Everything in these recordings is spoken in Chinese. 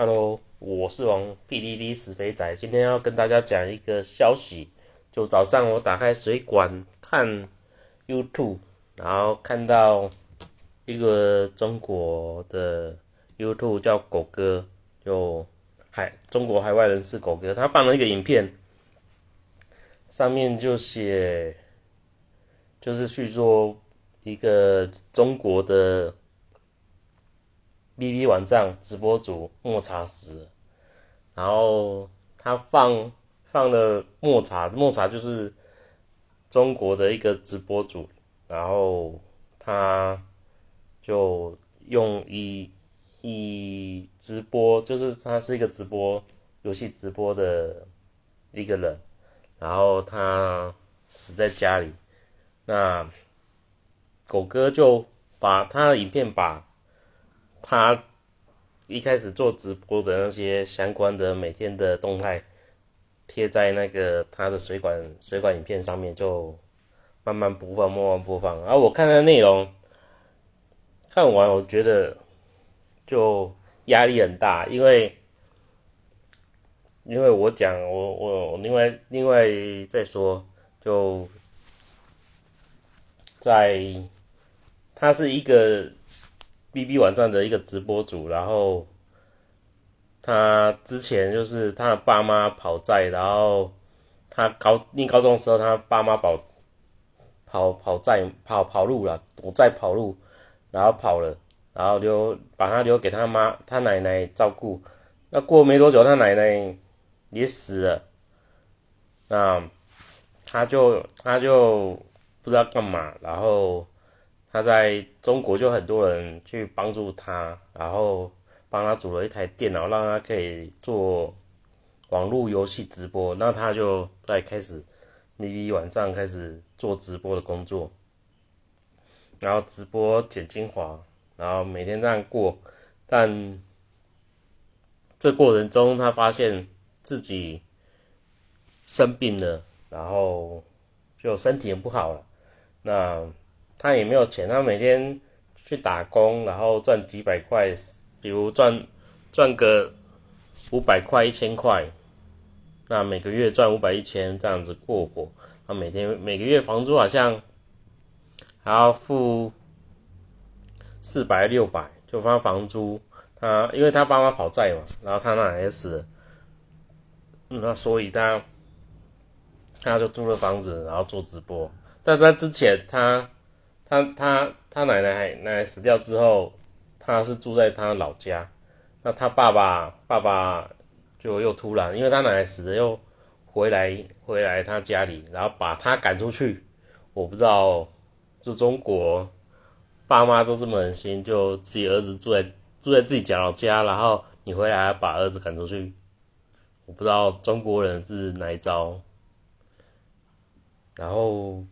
Hello，我是王 PDD 死肥仔，今天要跟大家讲一个消息。就早上我打开水管看 YouTube，然后看到一个中国的 YouTube 叫狗哥，就海中国海外人士狗哥，他放了一个影片，上面就写，就是去说一个中国的。B B 网站直播主抹茶死，然后他放放了抹茶，抹茶就是中国的一个直播主，然后他就用以以直播，就是他是一个直播游戏直播的一个人，然后他死在家里，那狗哥就把他的影片把。他一开始做直播的那些相关的每天的动态，贴在那个他的水管水管影片上面，就慢慢播放，慢慢播放。然后我看的内容，看完我觉得就压力很大，因为因为我讲我我另外另外再说，就在他是一个。B B 网站的一个直播主，然后他之前就是他的爸妈跑债，然后他高念高中的时候，他爸妈跑跑跑债跑跑路了，躲债跑路，然后跑了，然后留把他留给他妈他奶奶照顾。那过没多久，他奶奶也死了，那他就他就不知道干嘛，然后。他在中国就很多人去帮助他，然后帮他组了一台电脑，让他可以做网络游戏直播。那他就在开始，你晚上开始做直播的工作，然后直播剪精华，然后每天这样过。但这过程中，他发现自己生病了，然后就身体也不好了。那。他也没有钱，他每天去打工，然后赚几百块，比如赚赚个五百块、一千块，那每个月赚五百、一千这样子过活。他每天每个月房租好像还要付四百、六百，就发房租。他因为他爸妈跑债嘛，然后他那也死，那所以他他就租了房子，然后做直播。但在之前他。他他他奶奶奶奶死掉之后，他是住在他老家。那他爸爸爸爸就又突然，因为他奶奶死了，又回来回来他家里，然后把他赶出去。我不知道，就中国爸妈都这么狠心，就自己儿子住在住在自己家老家，然后你回来把儿子赶出去。我不知道中国人是哪一招。然后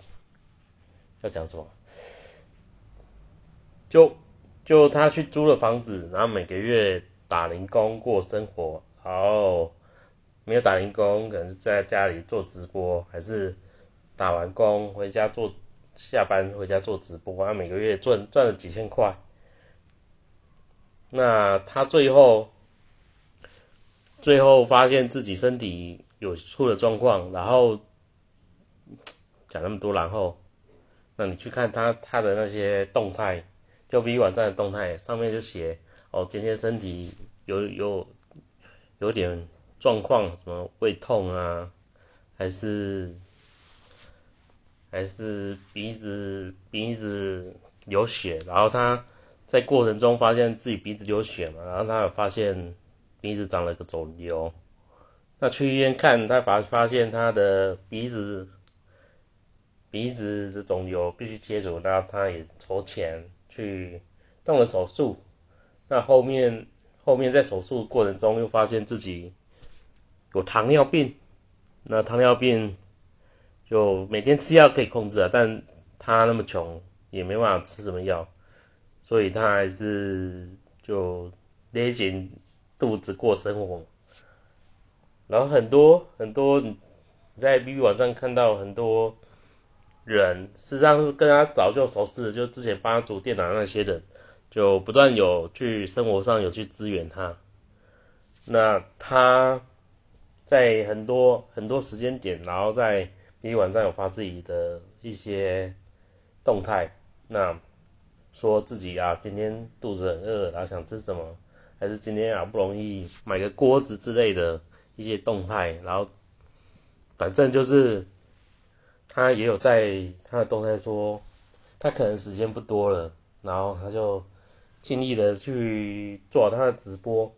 要讲什么？就就他去租了房子，然后每个月打零工过生活，然后没有打零工，可能是在家里做直播，还是打完工回家做下班回家做直播，他每个月赚赚了几千块。那他最后最后发现自己身体有出了状况，然后讲那么多，然后那你去看他他的那些动态。就 B 网站的动态上面就写哦，今天身体有有有点状况，什么胃痛啊，还是还是鼻子鼻子流血，然后他在过程中发现自己鼻子流血嘛，然后他有发现鼻子长了个肿瘤，那去医院看，他发发现他的鼻子鼻子的肿瘤必须切除，那他也筹钱。去动了手术，那后面后面在手术过程中又发现自己有糖尿病，那糖尿病就每天吃药可以控制啊，但他那么穷也没办法吃什么药，所以他还是就勒紧肚子过生活。然后很多很多你在 B B 网上看到很多。人实际上是跟他早就熟识，就之前帮他组电脑那些人，就不断有去生活上有去支援他。那他在很多很多时间点，然后在 B 网站有发自己的一些动态，那说自己啊今天肚子很饿，然后想吃什么，还是今天好不容易买个锅子之类的一些动态，然后反正就是他也有在他的动态说，他可能时间不多了，然后他就尽力的去做他的直播，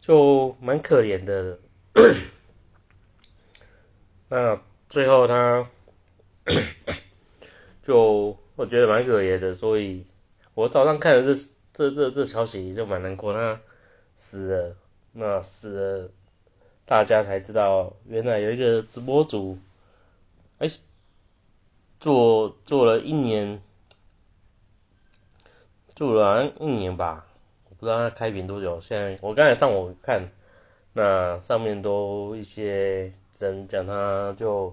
就蛮可怜的。那最后他就我觉得蛮可怜的，所以我早上看了这这这这消息就蛮难过。他死了，那死了，大家才知道原来有一个直播主，哎，做做了一年，做了一年吧，我不知道他开屏多久。现在我刚才上网看，那上面都一些。人讲他就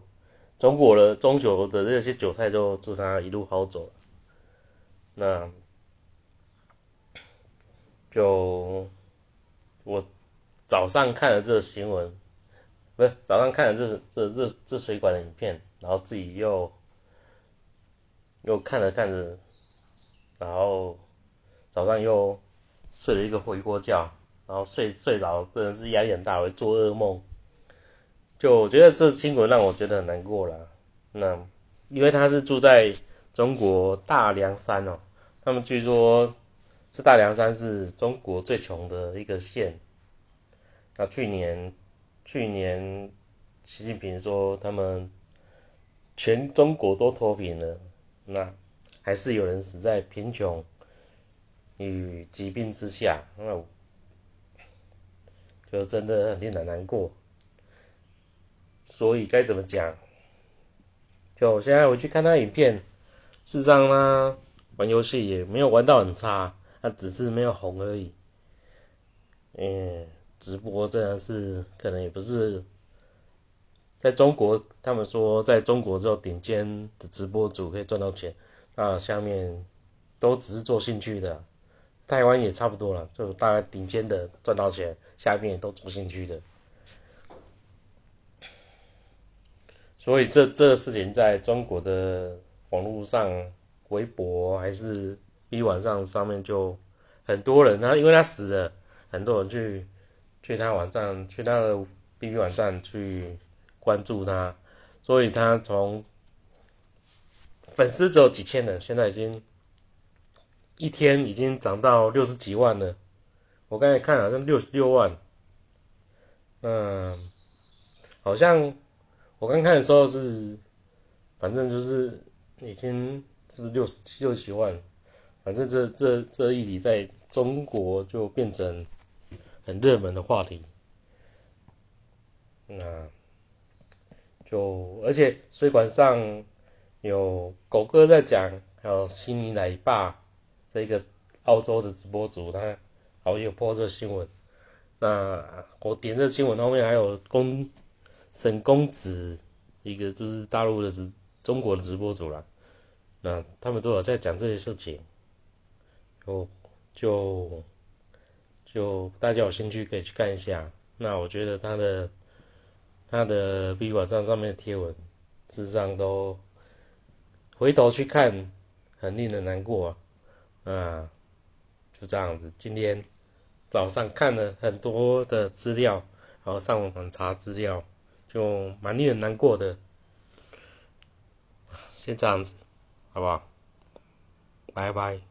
中国的中酒的这些韭菜，就祝他一路好走。那就我早上看了这新闻，不是早上看了这这这这水管的影片，然后自己又又看着看着，然后早上又睡了一个回锅觉，然后睡睡着真的是压力很大，会做噩梦。就我觉得这新闻让我觉得很难过了。那因为他是住在中国大凉山哦，他们据说是大凉山是中国最穷的一个县。那去年去年习近平说他们全中国都脱贫了，那还是有人死在贫穷与疾病之下，那就真的很令人难过。所以该怎么讲？就现在我去看他影片，事实上呢，玩游戏也没有玩到很差，他只是没有红而已。嗯，直播真的是可能也不是在中国，他们说在中国只有顶尖的直播主可以赚到钱，那下面都只是做兴趣的。台湾也差不多了，就大概顶尖的赚到钱，下面都做兴趣的。所以这这个事情在中国的网络上，微博还是 B 网上上面就很多人，他因为他死了，很多人去去他网站去他的 B B 网站去关注他，所以他从粉丝只有几千人，现在已经一天已经涨到六十几万了。我刚才看好像六十六万，嗯，好像。我刚看的时候是，反正就是已经是不是六十六七万，反正这这这一题在中国就变成很热门的话题。那就而且水管上有狗哥在讲，还有悉尼奶爸这个澳洲的直播主，他好有播这新闻。那我点这新闻后面还有公。沈公子，一个就是大陆的直中国的直播主了，那他们都有在讲这些事情，就就就大家有兴趣可以去看一下。那我觉得他的他的 B 网站上面的贴文，事实上都回头去看，很令人难过啊。啊，就这样子，今天早上看了很多的资料，然后上网查资料。就蛮令人难过的，先这样子，好不好？拜拜。